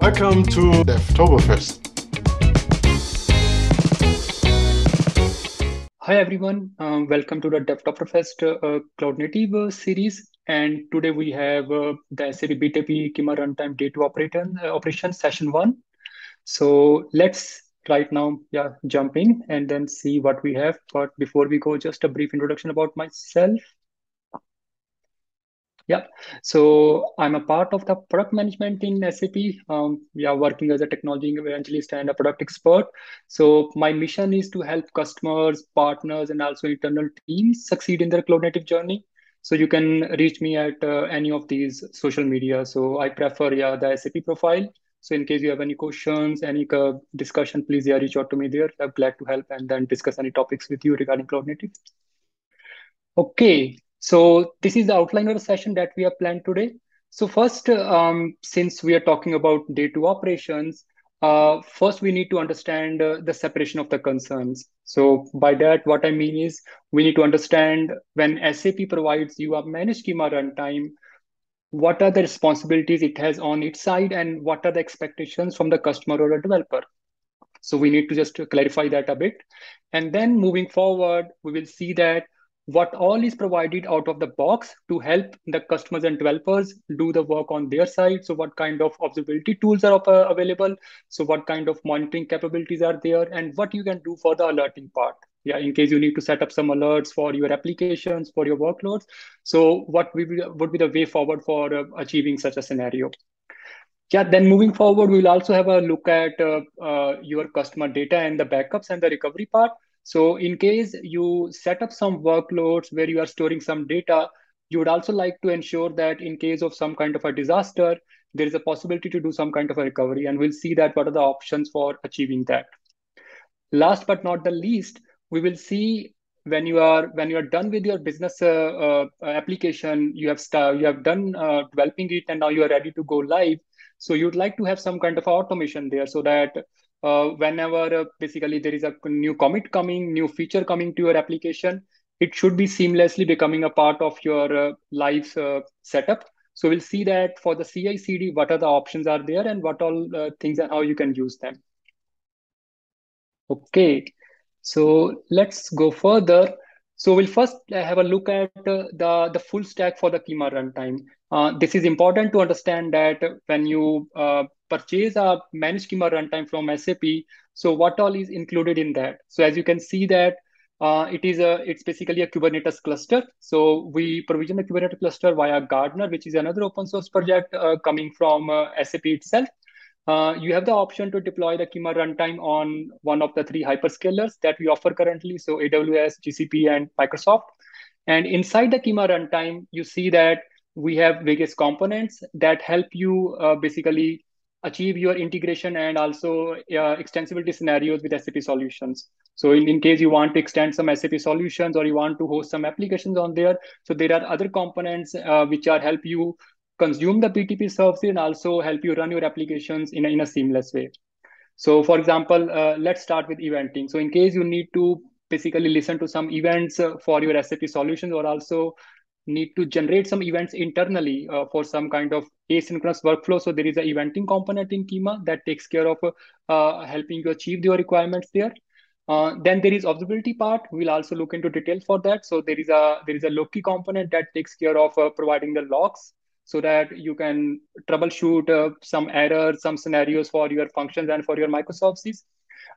Welcome to Devtoberfest. Hi everyone, um, welcome to the Devtoberfest uh, Cloud Native uh, series. And today we have uh, the SAP BTP Kyma Runtime Day 2 operation, uh, operation session one. So let's right now yeah jump in and then see what we have. But before we go, just a brief introduction about myself. Yeah, so I'm a part of the product management in SAP. Um, yeah, working as a technology evangelist and a product expert. So my mission is to help customers, partners, and also internal teams succeed in their cloud native journey. So you can reach me at uh, any of these social media. So I prefer yeah the SAP profile. So in case you have any questions, any uh, discussion, please yeah reach out to me there. I'm glad to help and then discuss any topics with you regarding cloud native. Okay, so this is the outline of the session that we have planned today. So first, um, since we are talking about day two operations, uh, first we need to understand uh, the separation of the concerns. So by that, what I mean is we need to understand when SAP provides you a managed Kyma runtime, what are the responsibilities it has on its side and what are the expectations from the customer or the developer. So we need to just clarify that a bit. And then moving forward, we will see that what all is provided out of the box to help the customers and developers do the work on their side. So what kind of observability tools are available? So what kind of monitoring capabilities are there and what you can do for the alerting part? Yeah, in case you need to set up some alerts for your applications, for your workloads. So what would be, would be the way forward for uh, achieving such a scenario? Yeah, then moving forward, we'll also have a look at uh, uh, your customer data and the backups and the recovery part. So in case you set up some workloads where you are storing some data, you would also like to ensure that in case of some kind of a disaster, there is a possibility to do some kind of a recovery. And we'll see that what are the options for achieving that. Last but not the least, we will see when you are when you are done with your business uh, uh, application, you have you have done uh, developing it, and now you are ready to go live. So you'd like to have some kind of automation there so that uh, whenever uh, basically there is a new commit coming, new feature coming to your application, it should be seamlessly becoming a part of your uh, live uh, setup. So we'll see that for the CI CD, what are the options are there and what all uh, things and how you can use them. Okay, so let's go further. So we'll first have a look at uh, the, the full stack for the Kyma runtime. Uh, this is important to understand that when you uh, purchase a managed Kyma runtime from SAP, so what all is included in that? So as you can see that uh, it is a it's basically a Kubernetes cluster. So we provision a Kubernetes cluster via Gardener, which is another open source project uh, coming from uh, SAP itself. You have the option to deploy the Kyma runtime on one of the three hyperscalers that we offer currently, so AWS, GCP, and Microsoft. And inside the Kyma runtime, you see that we have various components that help you uh, basically achieve your integration and also uh, extensibility scenarios with SAP solutions. So in, in case you want to extend some SAP solutions or you want to host some applications on there, so there are other components uh, which are help you consume the BTP service and also help you run your applications in a, in a seamless way. So for example, uh, let's start with eventing. So in case you need to basically listen to some events uh, for your SAP solutions or also need to generate some events internally uh, for some kind of asynchronous workflow. So there is an eventing component in Kyma that takes care of uh, helping you achieve your requirements there. Uh, then there is observability part. We'll also look into detail for that. So there is a there is a Loki component that takes care of uh, providing the logs so that you can troubleshoot uh, some errors, some scenarios for your functions and for your microservices.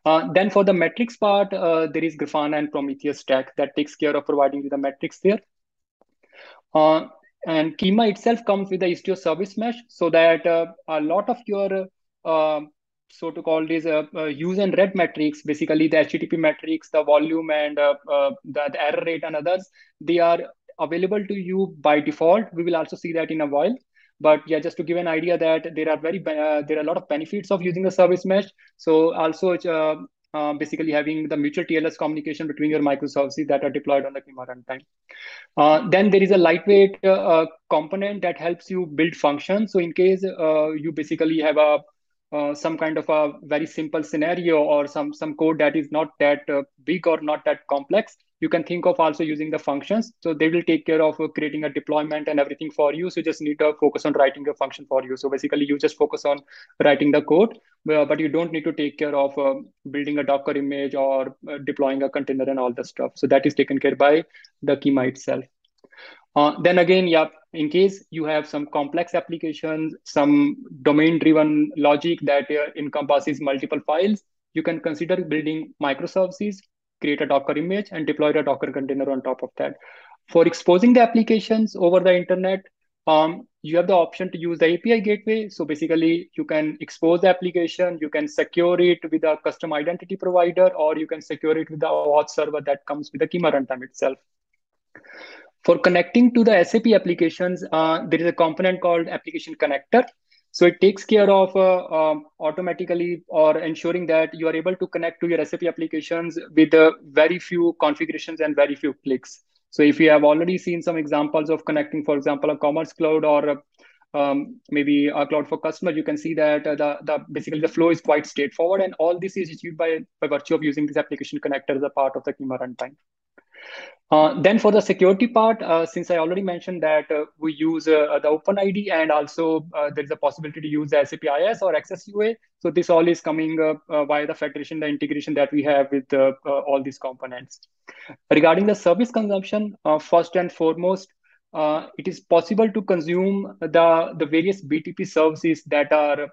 Uh, then for the metrics part, there is Grafana and Prometheus stack that takes care of providing you the metrics there. Uh, and Kyma itself comes with the Istio service mesh so that uh, a lot of your uh, so to call these uh, uh, use and read metrics, basically the HTTP metrics, the volume and uh, the, the, error rate and others, they are available to you by default. We will also see that in a while. But yeah, just to give an idea that there are very there are a lot of benefits of using the service mesh. So also uh, basically having the mutual TLS communication between your microservices that are deployed on the Kyma runtime. Uh, then there is a lightweight uh, uh component that helps you build functions. So in case uh, you basically have a uh, some kind of a very simple scenario or some some code that is not that big or not that complex, you can think of also using the functions. So they will take care of uh, creating a deployment and everything for you. So you just need to focus on writing a function for you. So basically you just focus on writing the code, uh, but you don't need to take care of uh, building a Docker image or uh, deploying a container and all the stuff. So that is taken care by the Kyma itself. Uh, then again, yeah, in case you have some complex applications, some domain-driven logic that uh, encompasses multiple files, you can consider building microservices, create a Docker image, and deploy a Docker container on top of that. For exposing the applications over the internet, um, you have the option to use the API gateway. So basically, you can expose the application, you can secure it with a custom identity provider, or you can secure it with the auth server that comes with the Kyma runtime itself. For connecting to the SAP applications, uh, there is a component called application connector. So it takes care of uh, um, automatically or ensuring that you are able to connect to your SAP applications with uh, very few configurations and very few clicks. So if you have already seen some examples of connecting, for example, a commerce cloud or um, maybe a cloud for customer, you can see that uh, the, the basically the flow is quite straightforward. And all this is achieved by, by virtue of using this application connector as a part of the Kyma runtime. Uh, then for the security part, uh, since I already mentioned that uh, we use uh, the OpenID and also uh, there is a possibility to use the SAP IAS or XSUAA. So this all is coming uh, via the federation, the integration that we have with all these components. Regarding the service consumption, first and foremost, it is possible to consume the, the various BTP services that are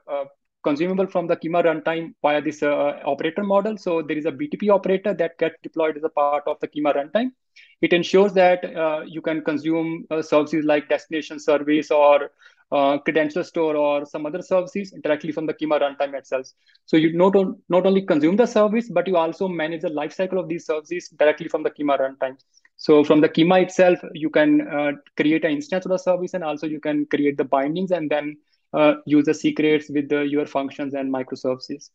consumable from the Kyma runtime via this uh, operator model. So there is a BTP operator that gets deployed as a part of the Kyma runtime. It ensures that uh, you can consume uh, services like destination service or uh, credential store or some other services directly from the Kyma runtime itself. So you not, not only consume the service, but you also manage the lifecycle of these services directly from the Kyma runtime. So from the Kyma itself, you can uh, create an instance of the service and also you can create the bindings and then uh, use the secrets with the, your functions and microservices.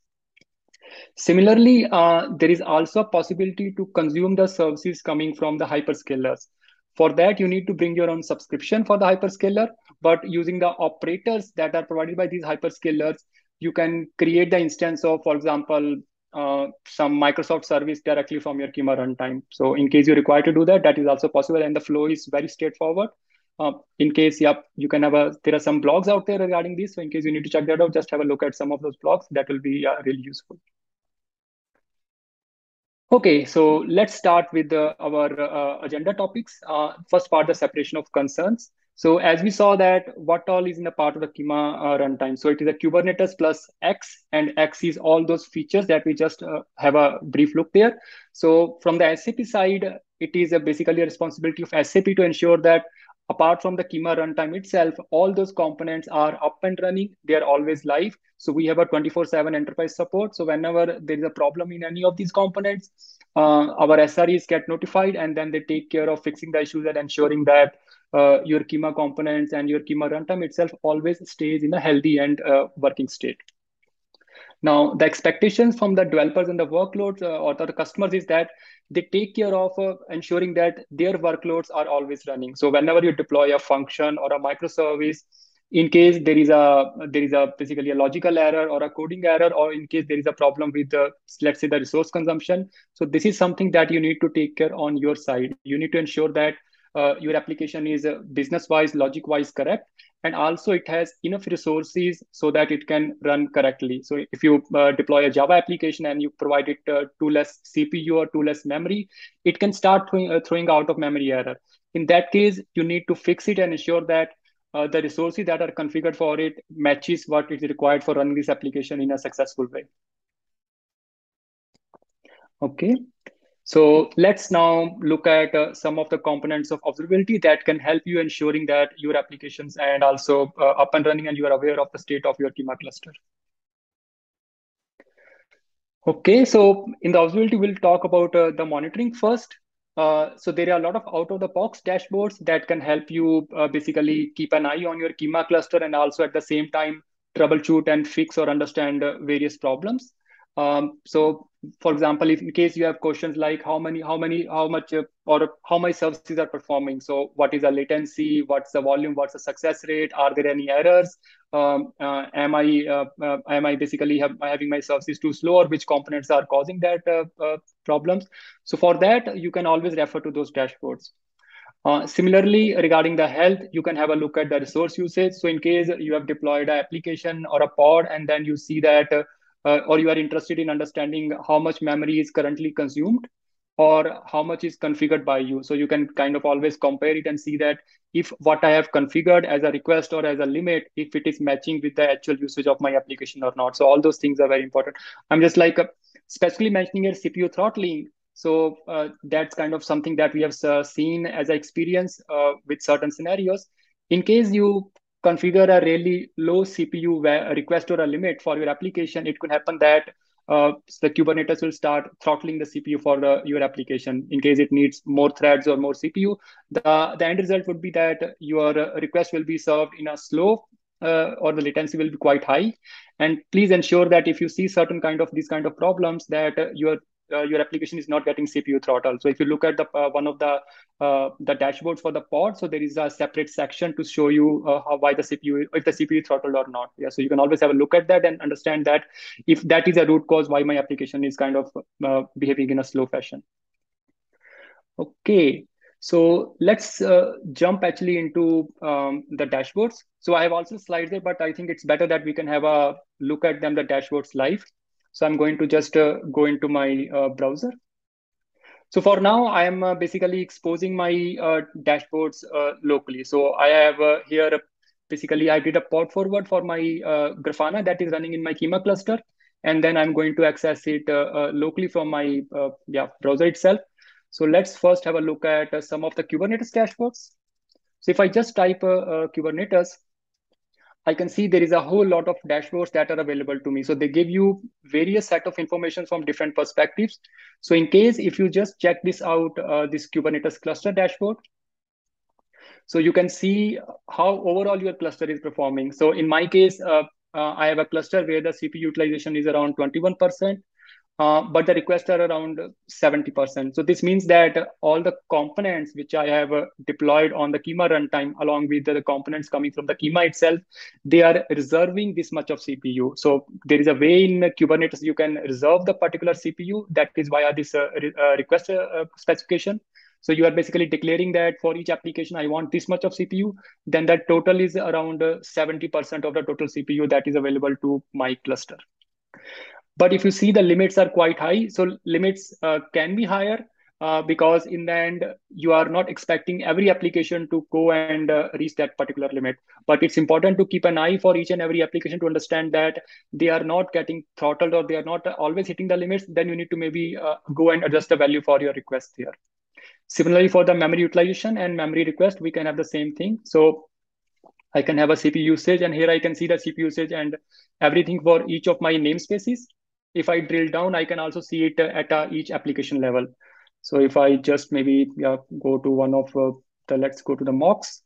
Similarly, uh, there is also a possibility to consume the services coming from the hyperscalers. For that, you need to bring your own subscription for the hyperscaler, but using the operators that are provided by these hyperscalers, you can create the instance of, for example, uh, some Microsoft service directly from your Kyma runtime. So in case you require to do that, that is also possible. And the flow is very straightforward. Uh, in case, yep, you can have a, there are some blogs out there regarding this. So in case you need to check that out, just have a look at some of those blogs. That will be uh, really useful. Okay, so let's start with uh, our uh, agenda topics. Uh, first part, the separation of concerns. So as we saw that what all is in the part of the Kyma uh, runtime. So it is a Kubernetes plus X and X is all those features that we just have a brief look there. So from the SAP side, it is a basically a responsibility of SAP to ensure that apart from the Kyma runtime itself, all those components are up and running. They are always live. So we have a 24/7 enterprise support. So whenever there is a problem in any of these components, uh, our SREs get notified, and then they take care of fixing the issues and ensuring that uh, your Kyma components and your Kyma runtime itself always stays in a healthy and uh, working state. Now, the expectations from the developers and the workloads uh, or the customers is that they take care of uh, ensuring that their workloads are always running. So whenever you deploy a function or a microservice, in case there is a there is a basically a logical error or a coding error, or in case there is a problem with the let's say the resource consumption. So this is something that you need to take care on your side. You need to ensure that uh, your application is uh, business wise, logic wise correct, and also it has enough resources so that it can run correctly. So if you uh, deploy a Java application and you provide it uh, too less CPU or too less memory, it can start throwing, uh, throwing out of memory error. In that case, you need to fix it and ensure that uh, the resources that are configured for it matches what is required for running this application in a successful way. Okay. So let's now look at uh, some of the components of observability that can help you ensuring that your applications and also uh, up and running and you are aware of the state of your Kyma cluster. Okay, so in the observability, we'll talk about uh, the monitoring first. Uh, so there are a lot of out-of-the-box dashboards that can help you uh, basically keep an eye on your Kyma cluster and also at the same time troubleshoot and fix or understand uh, various problems. Um, so for example, if in case you have questions like how many, how many, how much, uh, or how my services are performing. So what is the latency? What's the volume? What's the success rate? Are there any errors? um, uh, am I uh, uh, am I basically have, having my services too slow or which components are causing that problems. So for that, you can always refer to those dashboards. Uh, similarly, regarding the health, you can have a look at the resource usage. So in case you have deployed an application or a pod, and then you see that, uh, or you are interested in understanding how much memory is currently consumed, or how much is configured by you. So you can kind of always compare it and see that if what I have configured as a request or as a limit, if it is matching with the actual usage of my application or not. So all those things are very important. I'm just like uh, specifically mentioning here CPU throttling. So uh, that's kind of something that we have uh, seen as an experience uh, with certain scenarios. In case you configure a really low CPU request or a limit for your application, it could happen that uh, the Kubernetes will start throttling the CPU for your application in case it needs more threads or more CPU. The, the end result would be that your request will be served in a slow uh, or the latency will be quite high. And please ensure that if you see certain kind of these kind of problems that uh, your uh, your application is not getting CPU throttle. So if you look at the uh, one of the uh, the dashboards for the pod, so there is a separate section to show you uh, how why the CPU if the CPU throttled or not. Yeah, so you can always have a look at that and understand that if that is a root cause why my application is kind of uh, behaving in a slow fashion. Okay, so let's uh, jump actually into um, the dashboards. So I have also slides there, but I think it's better that we can have a look at them the dashboards live. So I'm going to just uh, go into my uh, browser. So for now, I am uh, basically exposing my uh, dashboards uh, locally. So I have uh, here, basically I did a port forward for my Grafana that is running in my Kyma cluster. And then I'm going to access it locally from my yeah, browser itself. So let's first have a look at some of the Kubernetes dashboards. So if I just type Kubernetes, I can see there is a whole lot of dashboards that are available to me. So they give you various set of information from different perspectives. So in case if you just check this out, uh, this Kubernetes cluster dashboard, so you can see how overall your cluster is performing. So in my case, uh, uh, I have a cluster where the CPU utilization is around 21%. Uh, but the requests are around 70%. So this means that all the components which I have uh, deployed on the Kyma runtime, along with the components coming from the Kyma itself, they are reserving this much of CPU. So there is a way in Kubernetes you can reserve the particular CPU. That is via this uh, re uh, request uh, specification. So you are basically declaring that for each application, I want this much of CPU. Then that total is around 70% of the total CPU that is available to my cluster. But if you see the limits are quite high, so limits uh, can be higher uh, because in the end, you are not expecting every application to go and uh, reach that particular limit. But it's important to keep an eye for each and every application to understand that they are not getting throttled or they are not always hitting the limits. Then you need to maybe uh, go and adjust the value for your request here. Similarly, for the memory utilization and memory request, we can have the same thing. So I can have a CPU usage, and here I can see the CPU usage and everything for each of my namespaces if I drill down, I can also see it at uh, each application level. So if I just maybe yeah, go to one of uh, the, let's go to the mocks.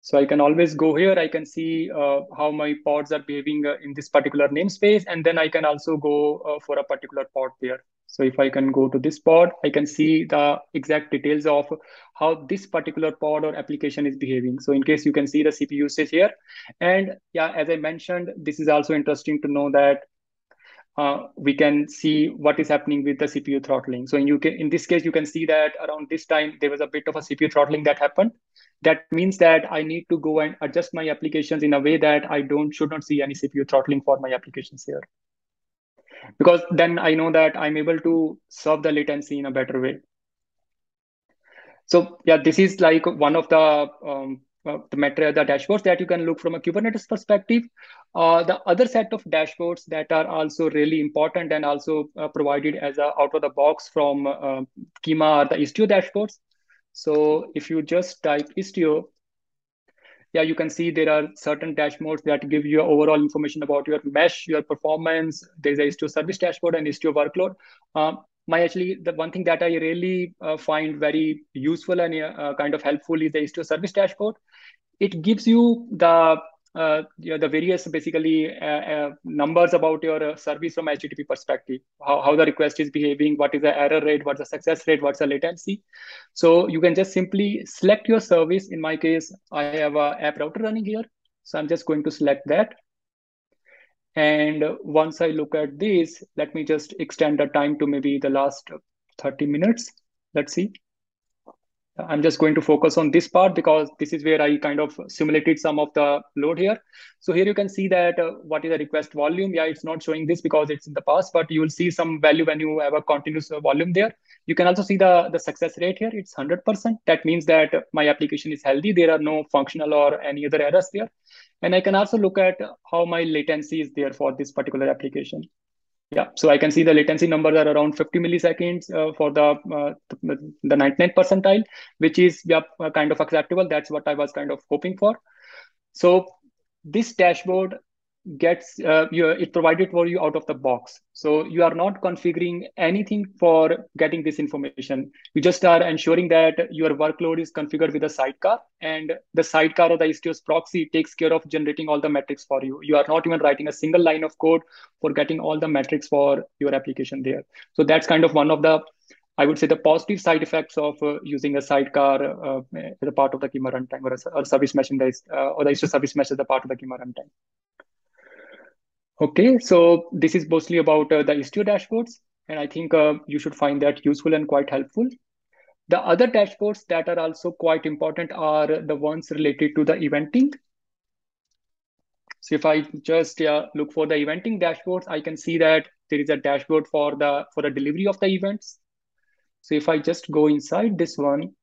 So I can always go here. I can see uh, how my pods are behaving uh, in this particular namespace. And then I can also go uh, for a particular pod there. So if I can go to this pod, I can see the exact details of how this particular pod or application is behaving. So in case you can see the CPU usage here. And yeah, as I mentioned, this is also interesting to know that uh, we can see what is happening with the CPU throttling. So in, UK, in this case, you can see that around this time, there was a bit of a CPU throttling that happened. That means that I need to go and adjust my applications in a way that I don't should not see any CPU throttling for my applications here. Because then I know that I'm able to solve the latency in a better way. So yeah, this is like one of the um, uh, the metric, the dashboards that you can look from a Kubernetes perspective. Uh, the other set of dashboards that are also really important and also uh, provided as a out of the box from uh, Kyma are the Istio dashboards. So if you just type Istio, yeah, you can see there are certain dashboards that give you overall information about your mesh, your performance. There's a Istio service dashboard and Istio workload. Um, my actually the one thing that I really uh, find very useful and uh, kind of helpful is the Istio service dashboard. It gives you the uh, the various basically uh, uh, numbers about your uh, service from HTTP perspective, how, how the request is behaving, what is the error rate, what's the success rate, what's the latency. So you can just simply select your service. In my case, I have a app router running here. So I'm just going to select that. And once I look at this, let me just extend the time to maybe the last 30 minutes. Let's see. I'm just going to focus on this part because this is where I kind of simulated some of the load here. So here you can see that uh, what is the request volume. Yeah, it's not showing this because it's in the past, but you will see some value when you have a continuous volume there. You can also see the, the success rate here. It's 100%. That means that my application is healthy. There are no functional or any other errors there. And I can also look at how my latency is there for this particular application. Yeah, so I can see the latency numbers are around 50 milliseconds uh, for the uh, the 99 percentile, which is yeah kind of acceptable. That's what I was kind of hoping for. So this dashboard gets uh, you, it provided for you out of the box. So you are not configuring anything for getting this information. You just are ensuring that your workload is configured with a sidecar and the sidecar or the istios proxy takes care of generating all the metrics for you. You are not even writing a single line of code for getting all the metrics for your application there. So that's kind of one of the I would say the positive side effects of uh, using a sidecar uh, as a part of the Kyma runtime or a, or service mesh in the, uh, or the Istio service mesh as a part of the Kyma runtime. Okay, so this is mostly about uh, the Istio dashboards, and I think uh, you should find that useful and quite helpful. The other dashboards that are also quite important are the ones related to the eventing. So if I just uh, look for the eventing dashboards, I can see that there is a dashboard for the for the delivery of the events. So if I just go inside this one,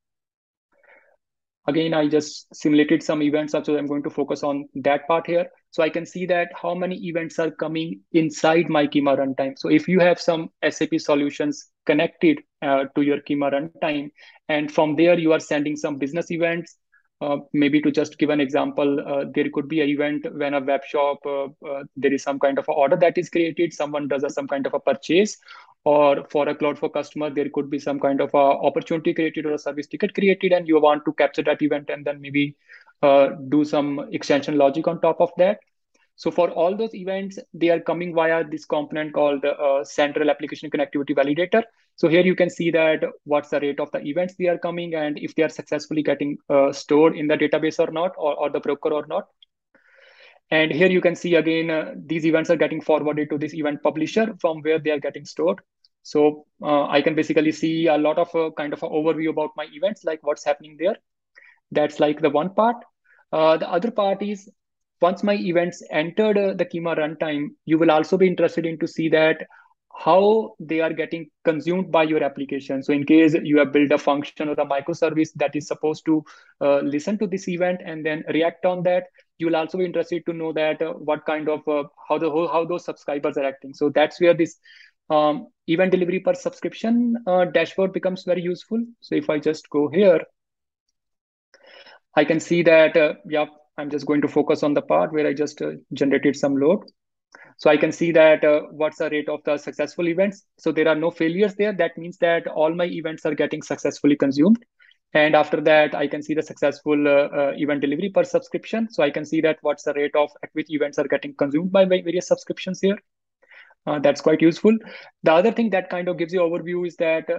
again, I just simulated some events, so I'm going to focus on that part here. So I can see that how many events are coming inside my Kyma runtime. So if you have some SAP solutions connected uh, to your Kyma runtime, and from there you are sending some business events, uh, maybe to just give an example, uh, there could be an event when a web shop, uh, uh, there is some kind of order that is created, someone does a, some kind of a purchase, or for a cloud for customer, there could be some kind of a opportunity created or a service ticket created, and you want to capture that event and then maybe uh, do some extension logic on top of that. So for all those events, they are coming via this component called uh, Central Application Connectivity Validator. So here you can see that what's the rate of the events they are coming and if they are successfully getting uh, stored in the database or not, or, or the broker or not. And here you can see again, uh, these events are getting forwarded to this event publisher from where they are getting stored. So uh, I can basically see a lot of a kind of an overview about my events, like what's happening there. That's like the one part. Uh, the other part is once my events entered uh, the Kyma runtime, you will also be interested in to see that how they are getting consumed by your application. So in case you have built a function or a microservice that is supposed to uh, listen to this event and then react on that, you will also be interested to know that uh, what kind of uh, how the how those subscribers are acting. So that's where this um, event delivery per subscription uh, dashboard becomes very useful. So if I just go here, I can see that, uh, yeah, I'm just going to focus on the part where I just uh, generated some load. So I can see that uh, what's the rate of the successful events. So there are no failures there. That means that all my events are getting successfully consumed. And after that, I can see the successful uh, uh, event delivery per subscription. So I can see that what's the rate of at which events are getting consumed by my various subscriptions here. Uh, that's quite useful. The other thing that kind of gives you overview is that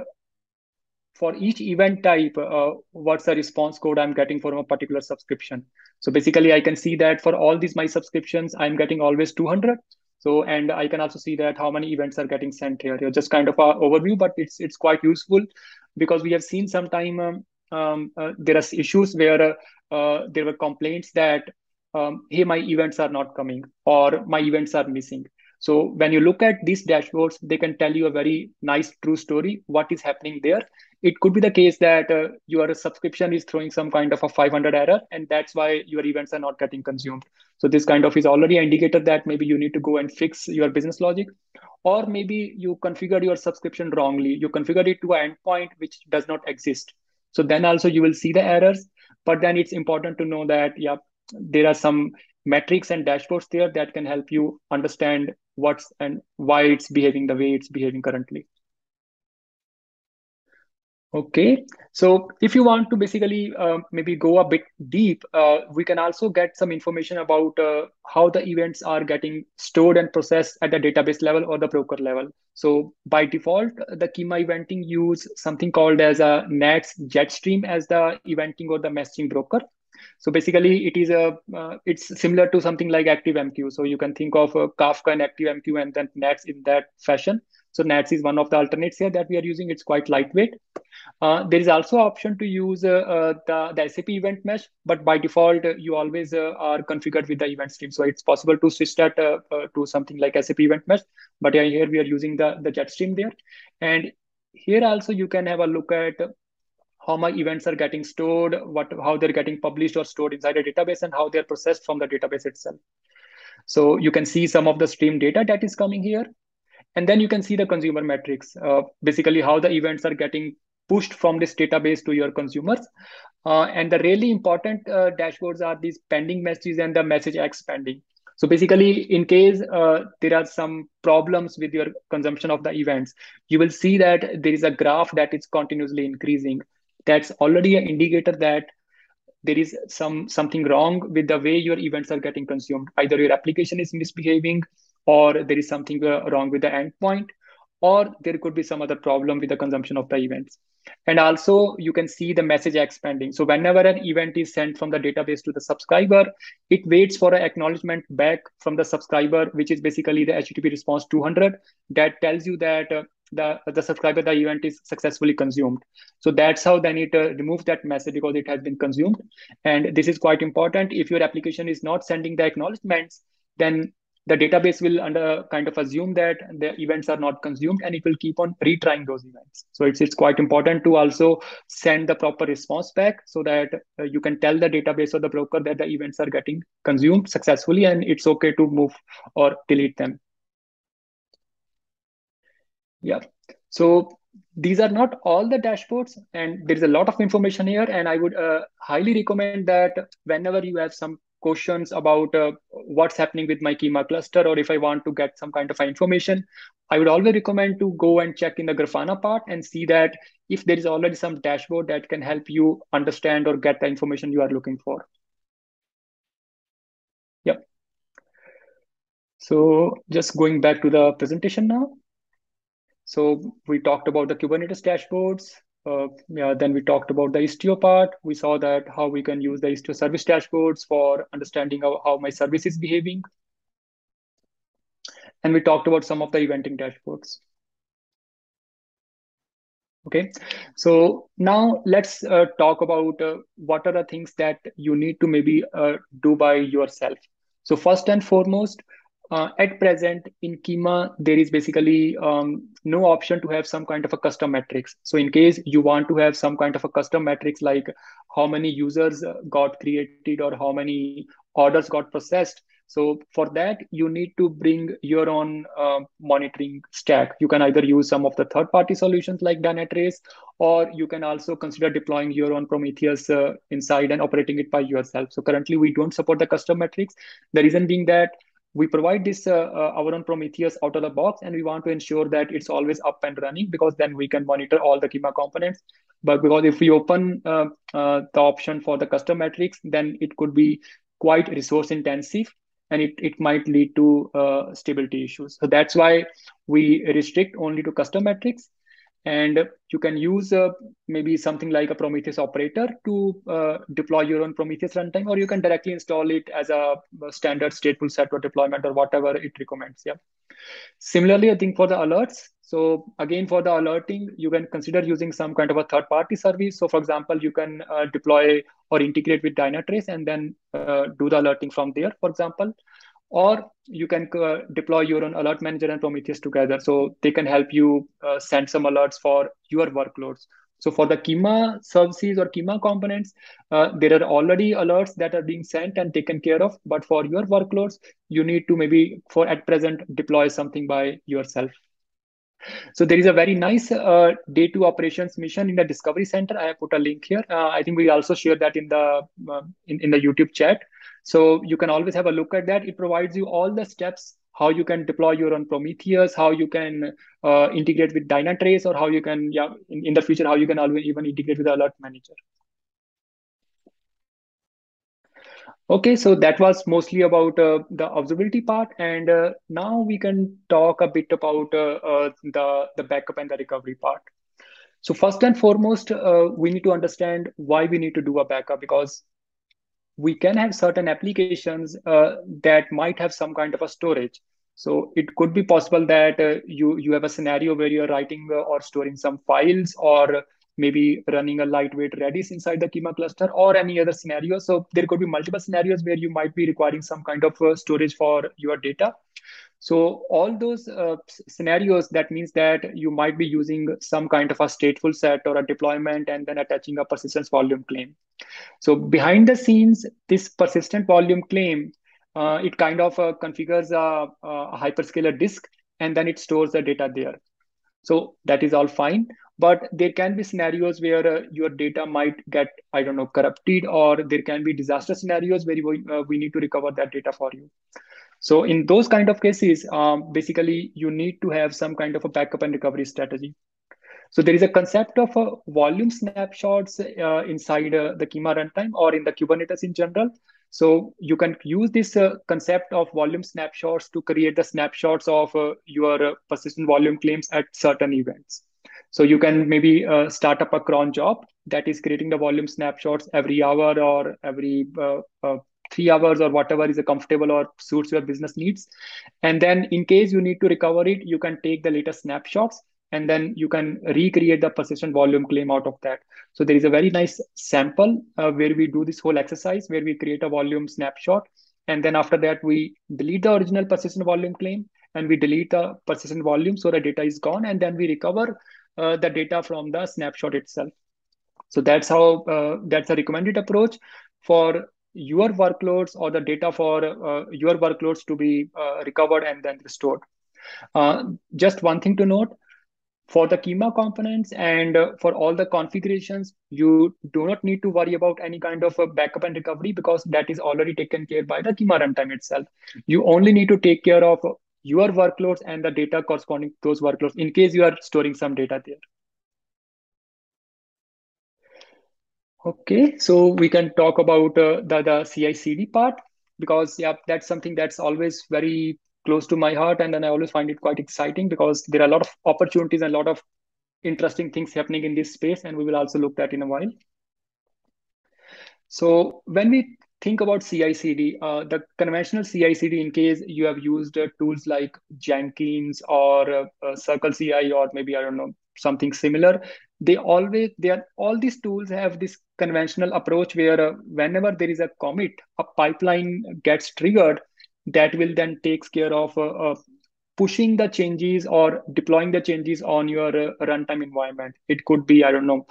for each event type, uh, what's the response code I'm getting from a particular subscription. So basically, I can see that for all these my subscriptions, I'm getting always 200. So and I can also see that how many events are getting sent here. Here just kind of a overview, but it's it's quite useful because we have seen sometime um, um, uh, there are issues where uh, there were complaints that um, hey my events are not coming or my events are missing so when you look at these dashboards, they can tell you a very nice true story, what is happening there. It could be the case that uh, your subscription is throwing some kind of a 500 error, and that's why your events are not getting consumed. So this kind of is already an indicator that maybe you need to go and fix your business logic, or maybe you configured your subscription wrongly. You configured it to an endpoint which does not exist. So then also you will see the errors, but then it's important to know that, yeah, there are some metrics and dashboards there that can help you understand what's and why it's behaving the way it's behaving currently. Okay, so if you want to basically uh, maybe go a bit deep, uh, we can also get some information about uh, how the events are getting stored and processed at the database level or the broker level. So by default, the Kyma eventing use something called as a NATS Jetstream as the eventing or the messaging broker. So basically, it is a uh, it's similar to something like ActiveMQ. So you can think of uh, Kafka and ActiveMQ and then Nats in that fashion. So Nats is one of the alternates here that we are using. It's quite lightweight. Uh, there is also option to use uh, uh, the, the SAP event mesh, but by default, uh, you always are configured with the event stream. So it's possible to switch that to something like SAP event mesh. But here we are using the, the jet stream there. And here also you can have a look at how my events are getting stored, what how they're getting published or stored inside a database, and how they're processed from the database itself. So you can see some of the stream data that is coming here. And then you can see the consumer metrics, uh, basically how the events are getting pushed from this database to your consumers. Uh, and the really important uh, dashboards are these pending messages and the message X pending. So basically, in case uh, there are some problems with your consumption of the events, you will see that there is a graph that is continuously increasing. That's already an indicator that there is some something wrong with the way your events are getting consumed. Either your application is misbehaving, or there is something uh, wrong with the endpoint, or there could be some other problem with the consumption of the events. And also you can see the message expanding. So whenever an event is sent from the database to the subscriber, it waits for an acknowledgement back from the subscriber, which is basically the HTTP response 200 that tells you that uh, the, the subscriber, the event is successfully consumed. So that's how then it uh, removes that message because it has been consumed. And this is quite important. If your application is not sending the acknowledgements, then the database will under kind of assume that the events are not consumed and it will keep on retrying those events. So it's it's quite important to also send the proper response back so that uh, you can tell the database or the broker that the events are getting consumed successfully and it's okay to move or delete them. Yeah. So these are not all the dashboards and there is a lot of information here and i would uh, highly recommend that whenever you have some questions about uh, what's happening with my Kyma cluster, or if I want to get some kind of information, I would always recommend to go and check in the Grafana part and see that if there is already some dashboard that can help you understand or get the information you are looking for. Yep. So just going back to the presentation now. So we talked about the Kubernetes dashboards. Uh, yeah, then we talked about the Istio part. We saw that how we can use the Istio service dashboards for understanding how, how my service is behaving. And we talked about some of the eventing dashboards. Okay, so now let's uh, talk about uh, what are the things that you need to maybe uh, do by yourself. So first and foremost, uh, at present in Kyma, there is basically um, no option to have some kind of a custom metrics. So in case you want to have some kind of a custom metrics like how many users got created or how many orders got processed. So for that, you need to bring your own uh, monitoring stack. You can either use some of the third-party solutions like Dynatrace, or you can also consider deploying your own Prometheus uh, inside and operating it by yourself. So currently, we don't support the custom metrics. The reason being that we provide this uh, uh, our own Prometheus out of the box, and we want to ensure that it's always up and running because then we can monitor all the Kyma components. But because if we open uh, uh, the option for the custom metrics, then it could be quite resource intensive and it, it might lead to uh, stability issues. So that's why we restrict only to custom metrics and you can use uh, maybe something like a Prometheus operator to uh, deploy your own Prometheus runtime, or you can directly install it as a, standard stateful set or deployment or whatever it recommends. Yeah. Similarly, I think for the alerts, so again, for the alerting, you can consider using some kind of a third-party service. So for example, you can uh, deploy or integrate with Dynatrace and then uh, do the alerting from there, for example or you can uh, deploy your own alert manager and Prometheus together. So they can help you uh, send some alerts for your workloads. So for the Kyma services or Kyma components, uh, there are already alerts that are being sent and taken care of. But for your workloads, you need to maybe for at present deploy something by yourself. So there is a very nice uh, day two operations mission in the Discovery Center. I have put a link here. Uh, I think we also share that in the uh, in, in the YouTube chat. So you can always have a look at that. It provides you all the steps how you can deploy your own Prometheus, how you can uh, integrate with Dynatrace, or how you can, yeah, in, in the future, how you can always even integrate with the Alert Manager. Okay, so that was mostly about uh, the observability part, and uh, now we can talk a bit about uh, uh the the backup and the recovery part. So first and foremost, uh, we need to understand why we need to do a backup because we can have certain applications uh, that might have some kind of a storage. So it could be possible that you you have a scenario where you're writing uh, or storing some files or maybe running a lightweight Redis inside the Kyma cluster or any other scenario. So there could be multiple scenarios where you might be requiring some kind of uh, storage for your data. So all those uh, scenarios, that means that you might be using some kind of a stateful set or a deployment and then attaching a persistence volume claim. So behind the scenes, this persistent volume claim, uh, it kind of uh, configures a, a hyperscaler disk and then it stores the data there. So that is all fine. But there can be scenarios where uh, your data might get, I don't know, corrupted, or there can be disaster scenarios where we, uh, we need to recover that data for you. So in those kind of cases, um, basically you need to have some kind of a backup and recovery strategy. So there is a concept of a volume snapshots uh, inside uh, the Kyma runtime or in the Kubernetes in general. So you can use this uh, concept of volume snapshots to create the snapshots of uh, your uh, persistent volume claims at certain events. So you can maybe uh, start up a cron job that is creating the volume snapshots every hour or every uh, uh, three hours or whatever is a comfortable or suits your business needs. And then in case you need to recover it, you can take the latest snapshots and then you can recreate the persistent volume claim out of that. So there is a very nice sample uh, where we do this whole exercise where we create a volume snapshot. And then after that, we delete the original persistent volume claim and we delete the persistent volume so the data is gone. And then we recover uh, the data from the snapshot itself. So that's how uh, that's a recommended approach for your workloads or the data for uh, your workloads to be uh, recovered and then restored. Uh, just one thing to note, for the Kyma components and uh, for all the configurations, you do not need to worry about any kind of backup and recovery because that is already taken care by the Kyma runtime itself. You only need to take care of your workloads and the data corresponding to those workloads in case you are storing some data there. Okay, so we can talk about uh, the, the CI/CD part because yeah, that's something that's always very close to my heart, and then I always find it quite exciting because there are a lot of opportunities and a lot of interesting things happening in this space, and we will also look at in a while. So when we think about CI/CD, uh, the conventional CI/CD, in case you have used uh, tools like Jenkins or uh, uh Circle CI or maybe I don't know something similar, they always they are all these tools have this conventional approach where uh, whenever there is a commit, a pipeline gets triggered that will then takes care of uh, pushing the changes or deploying the changes on your runtime environment. It could be I don't know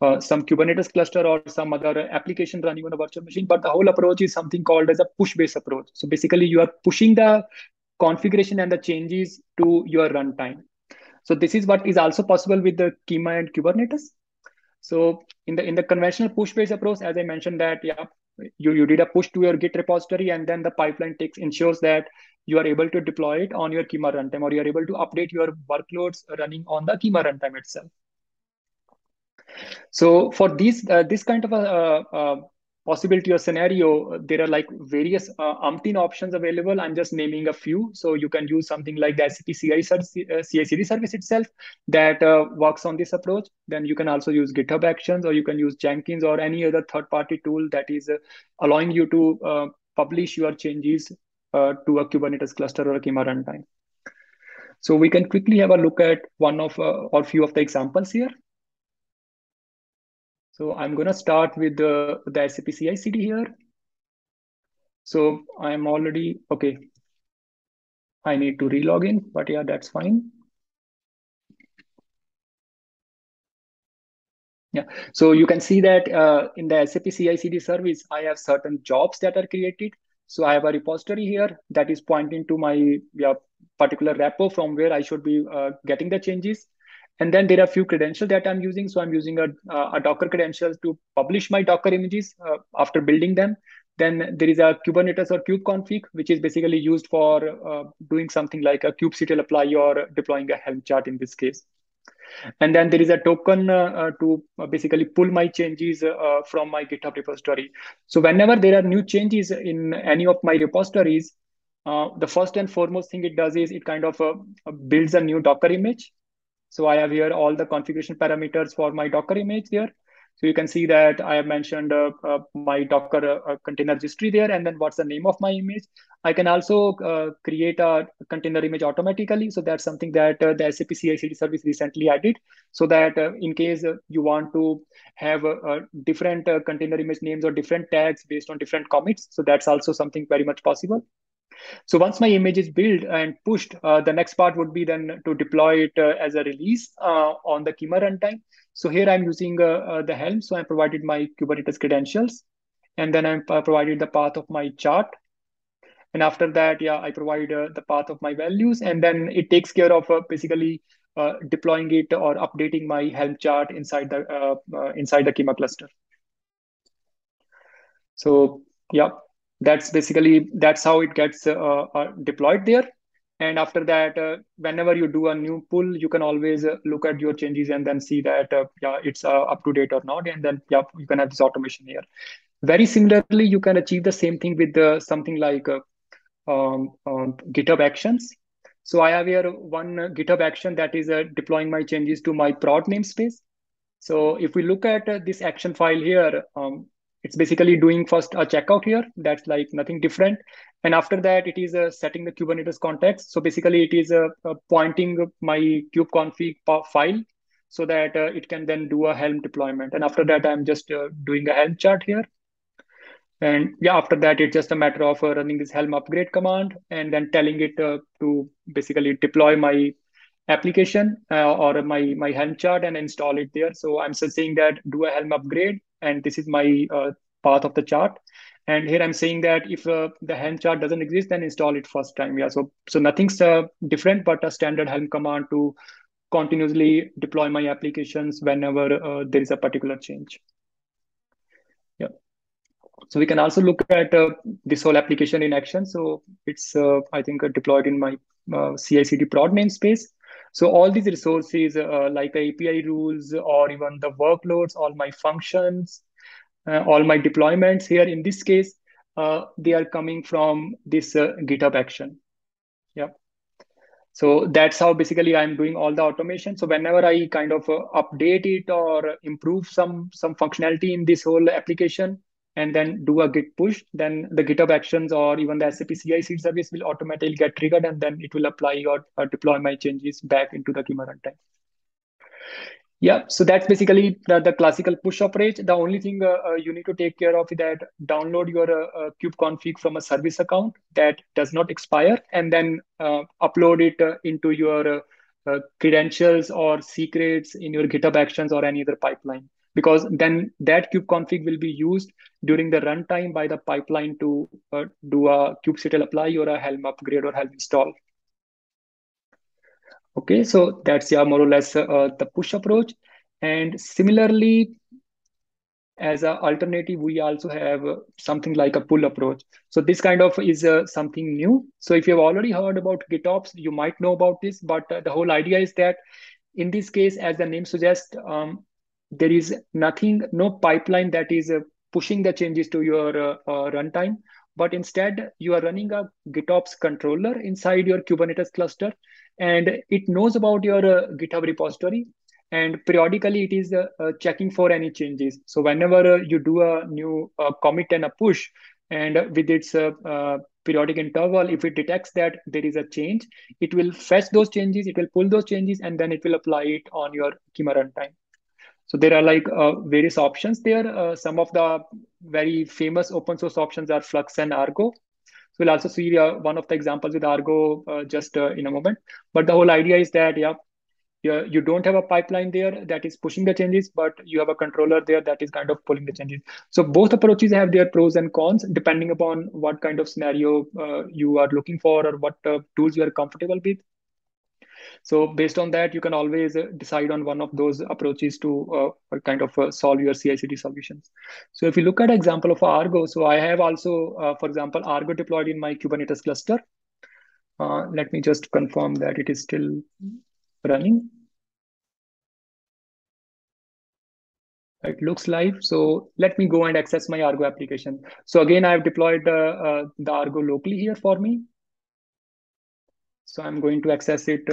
uh, some Kubernetes cluster or some other application running on a virtual machine. But the whole approach is something called as a push-based approach. So basically, you are pushing the configuration and the changes to your runtime. So this is what is also possible with the Kyma and Kubernetes. So in the in the conventional push-based approach, as I mentioned that yeah, you, you did a push to your Git repository and then the pipeline takes ensures that you are able to deploy it on your Kyma runtime or you are able to update your workloads running on the Kyma runtime itself. So for these uh, this kind of a uh, uh, possibility or scenario, there are like various uh, umpteen options available. I'm just naming a few. So you can use something like the SAP CI, CI/CD service itself that uh, works on this approach. Then you can also use GitHub Actions, or you can use Jenkins or any other third-party tool that is allowing you to publish your changes to a Kubernetes cluster or a Kyma runtime. So we can quickly have a look at one of or few of the examples here. So I'm going to start with the, the SAP CI/CD here. So I'm already, okay. I need to relog in, but yeah, that's fine. Yeah, so you can see that uh, in the SAP CI/CD service, I have certain jobs that are created. So I have a repository here that is pointing to my yeah, particular repo from where I should be uh, getting the changes. And then there are a few credentials that I'm using. So I'm using a, a Docker credentials to publish my Docker images uh, after building them. Then there is a Kubernetes or kubeconfig, which is basically used for uh, doing something like a kubectl apply or deploying a Helm chart in this case. And then there is a token uh, uh to basically pull my changes uh, from my GitHub repository. So whenever there are new changes in any of my repositories, uh, the first and foremost thing it does is it kind of builds a new Docker image so I have here all the configuration parameters for my Docker image here. So you can see that I have mentioned uh, uh, my Docker uh, container registry there, and then what's the name of my image. I can also uh, create a container image automatically. So that's something that uh, the SAP CI/CD service recently added, so that uh, in case you want to have different container image names or different tags based on different commits, so that's also something very much possible. So once my image is built and pushed, uh, the next part would be then to deploy it uh, as a release uh, on the Kyma runtime. So here I'm using uh, uh, the Helm. So I provided my Kubernetes credentials, and then I provided the path of my chart. And after that, yeah, I provide uh, the path of my values, and then it takes care of basically deploying it or updating my Helm chart inside the inside the Kyma cluster. So yeah, that's basically that's how it gets uh, uh, deployed there. And after that uh, whenever you do a new pull you can always uh, look at your changes and then see that uh, yeah it's uh, up to date or not. And then yeah you can have this automation here. Very similarly you can achieve the same thing with something like um, um, github actions. So i have here one github action that is deploying my changes to my prod namespace. So if we look at this action file here um, it's basically doing first a checkout here. That's like nothing different. And after that, it is uh, setting the Kubernetes context. So basically it is uh, uh, pointing my kubeconfig file so that uh, it can then do a Helm deployment. And after that, I'm just uh, doing a Helm chart here. And yeah, after that, it's just a matter of uh, running this Helm upgrade command and then telling it to basically deploy my application or my, my Helm chart and install it there. So I'm saying that do a Helm upgrade and this is my uh, path of the chart. And here I'm saying that if uh, the Helm chart doesn't exist, then install it first time. Yeah, so so nothing's uh, different, but a standard Helm command to continuously deploy my applications whenever uh, there is a particular change. Yeah. So we can also look at uh, this whole application in action. So it's uh, I think deployed in my CI/CD prod namespace. So all these resources uh, like API rules or even the workloads, all my functions, uh, all my deployments here in this case, uh, they are coming from this uh, GitHub action. Yeah. So that's how basically I'm doing all the automation. So whenever I kind of uh, update it or improve some some functionality in this whole application, and then do a git push, then the GitHub Actions or even the SAP CI/CD service will automatically get triggered, and then it will apply or, or deploy my changes back into the Kyma runtime. Yeah, so that's basically the, the classical push approach. The only thing uh, uh, you need to take care of is that download your uh, uh kube config from a service account that does not expire, and then uh, upload it uh, into your credentials or secrets in your GitHub Actions or any other pipeline because then that kube config will be used during the runtime by the pipeline to uh, do a kubectl apply or a helm upgrade or helm install. Okay so that's yeah more or less uh, the push approach. And similarly as an alternative we also have something like a pull approach. So this kind of is uh, something new. So if you've already heard about gitops you might know about this but uh, the whole idea is that in this case as the name suggests um, there is nothing, no pipeline that is uh, pushing the changes to your uh, uh, runtime, but instead you are running a GitOps controller inside your Kubernetes cluster, and it knows about your GitHub repository, and periodically it is uh, uh, checking for any changes. So whenever uh, you do a new commit and a push and with its periodic interval if it detects that there is a change it will fetch those changes it will pull those changes and then it will apply it on your Kyma runtime so there are like uh, various options there. Uh, some of the very famous open source options are Flux and Argo. So we'll also see uh, one of the examples with Argo uh, just uh, in a moment. But the whole idea is that, yeah, you don't have a pipeline there that is pushing the changes, but you have a controller there that is kind of pulling the changes. So both approaches have their pros and cons depending upon what kind of scenario uh, you are looking for or what tools you are comfortable with. So based on that, you can always uh, decide on one of those approaches to uh, kind of uh, solve your CI/CD solutions. So if you look at example of Argo, so I have also, uh, for example, Argo deployed in my Kubernetes cluster. Uh, let me just confirm that it is still running. It looks live. So let me go and access my Argo application. So again, I've deployed uh, the Argo locally here for me. So I'm going to access it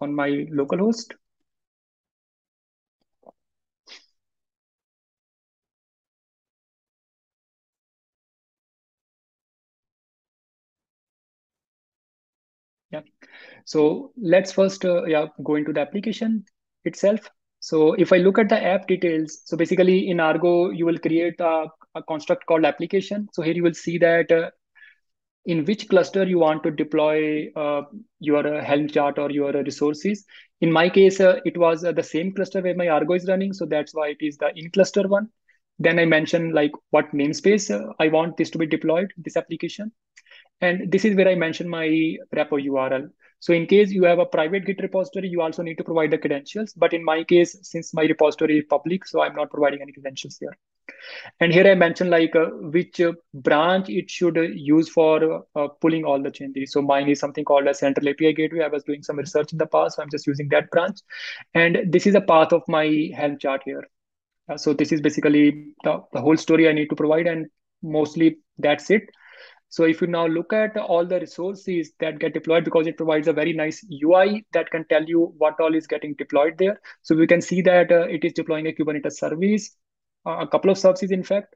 on my localhost. Yeah. So let's first uh, yeah, go into the application itself. So if I look at the app details, so basically in Argo, you will create a, a construct called application. So here you will see that uh, in which cluster you want to deploy uh, your uh, Helm chart or your uh, resources. In my case, uh, it was uh, the same cluster where my Argo is running. So that's why it is the in cluster one. Then I mentioned like what namespace uh, I want this to be deployed, this application. And this is where I mentioned my repo URL. So in case you have a private Git repository, you also need to provide the credentials. But in my case, since my repository is public, so I'm not providing any credentials here. And here I mentioned like uh, which uh, branch it should uh, use for uh, pulling all the changes. So mine is something called a central API gateway. I was doing some research in the past, so I'm just using that branch. And this is a path of my Helm chart here. Uh, so this is basically the, the whole story I need to provide and mostly that's it. So if you now look at all the resources that get deployed, because it provides a very nice UI that can tell you what all is getting deployed there. So we can see that uh, it is deploying a Kubernetes service, a couple of services, in fact.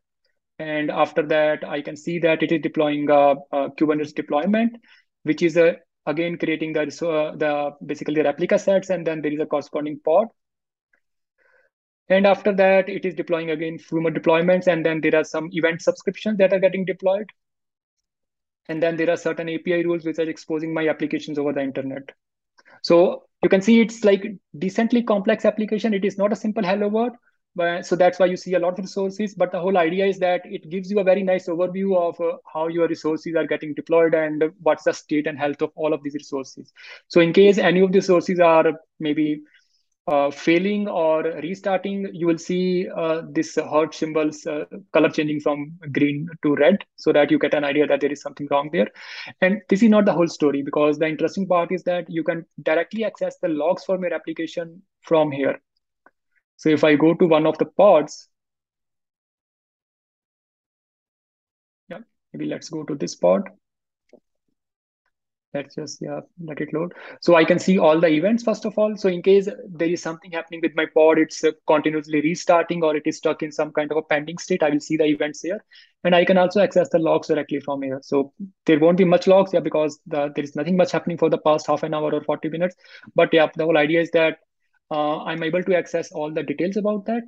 And after that, I can see that it is deploying a, a Kubernetes deployment, which is a, uh, again creating the, uh, the basically the replica sets, and then there is a corresponding pod. And after that, it is deploying again few deployments, and then there are some event subscriptions that are getting deployed. And then there are certain API rules which are exposing my applications over the internet. So you can see it's like decently complex application. It is not a simple hello world. So that's why you see a lot of resources. But the whole idea is that it gives you a very nice overview of uh, how your resources are getting deployed and what's the state and health of all of these resources. So in case any of the resources are maybe uh, failing or restarting, you will see uh, this heart symbols uh, color changing from green to red so that you get an idea that there is something wrong there. And this is not the whole story because the interesting part is that you can directly access the logs from your application from here. So if I go to one of the pods, yeah, maybe let's go to this pod. Let's just yeah let it load. So i can see all the events first of all. So in case there is something happening with my pod it's uh, continuously restarting or it is stuck in some kind of a pending state i will see the events here. And i can also access the logs directly from here. So there won't be much logs yeah because the, there is nothing much happening for the past half an hour or 40 minutes. But yeah the whole idea is that uh, i'm able to access all the details about that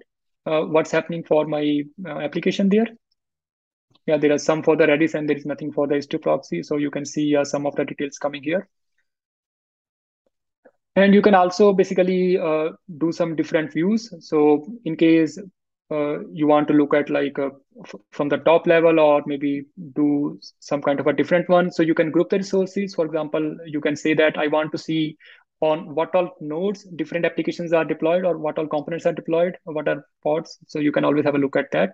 uh, what's happening for my uh, application there yeah, there are some for the Redis and there is nothing for the Istio proxy. So you can see uh, some of the details coming here. And you can also basically uh, do some different views. So in case uh, you want to look at like from the top level or maybe do some kind of a different one. So you can group the resources. For example, you can say that I want to see on what all nodes different applications are deployed or what all components are deployed what are pods. So you can always have a look at that.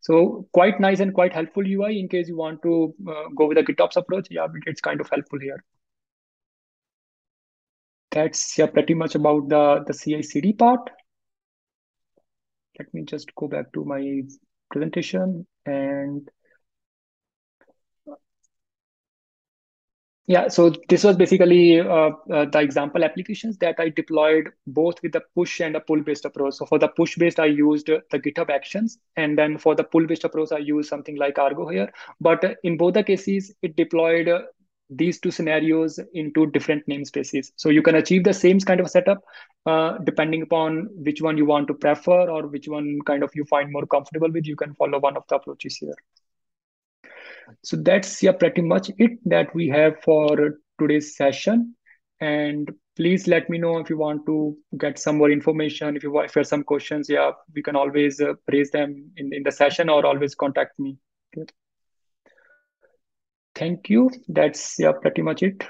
So quite nice and quite helpful UI in case you want to uh, go with a GitOps approach. Yeah, it's kind of helpful here. That's yeah, pretty much about the, the CI/CD part. Let me just go back to my presentation and Yeah, so this was basically uh, uh, the example applications that I deployed both with the push and a pull-based approach. So for the push-based, I used the GitHub Actions, and then for the pull-based approach, I used something like Argo here. But in both the cases, it deployed these two scenarios into different namespaces. So you can achieve the same kind of setup uh, depending upon which one you want to prefer or which one kind of you find more comfortable with. You can follow one of the approaches here. So that's yeah, pretty much it that we have for today's session. And please let me know if you want to get some more information. If you if you have some questions, yeah, we can always uh, raise them in, in the session or always contact me. Okay. Thank you. That's yeah, pretty much it.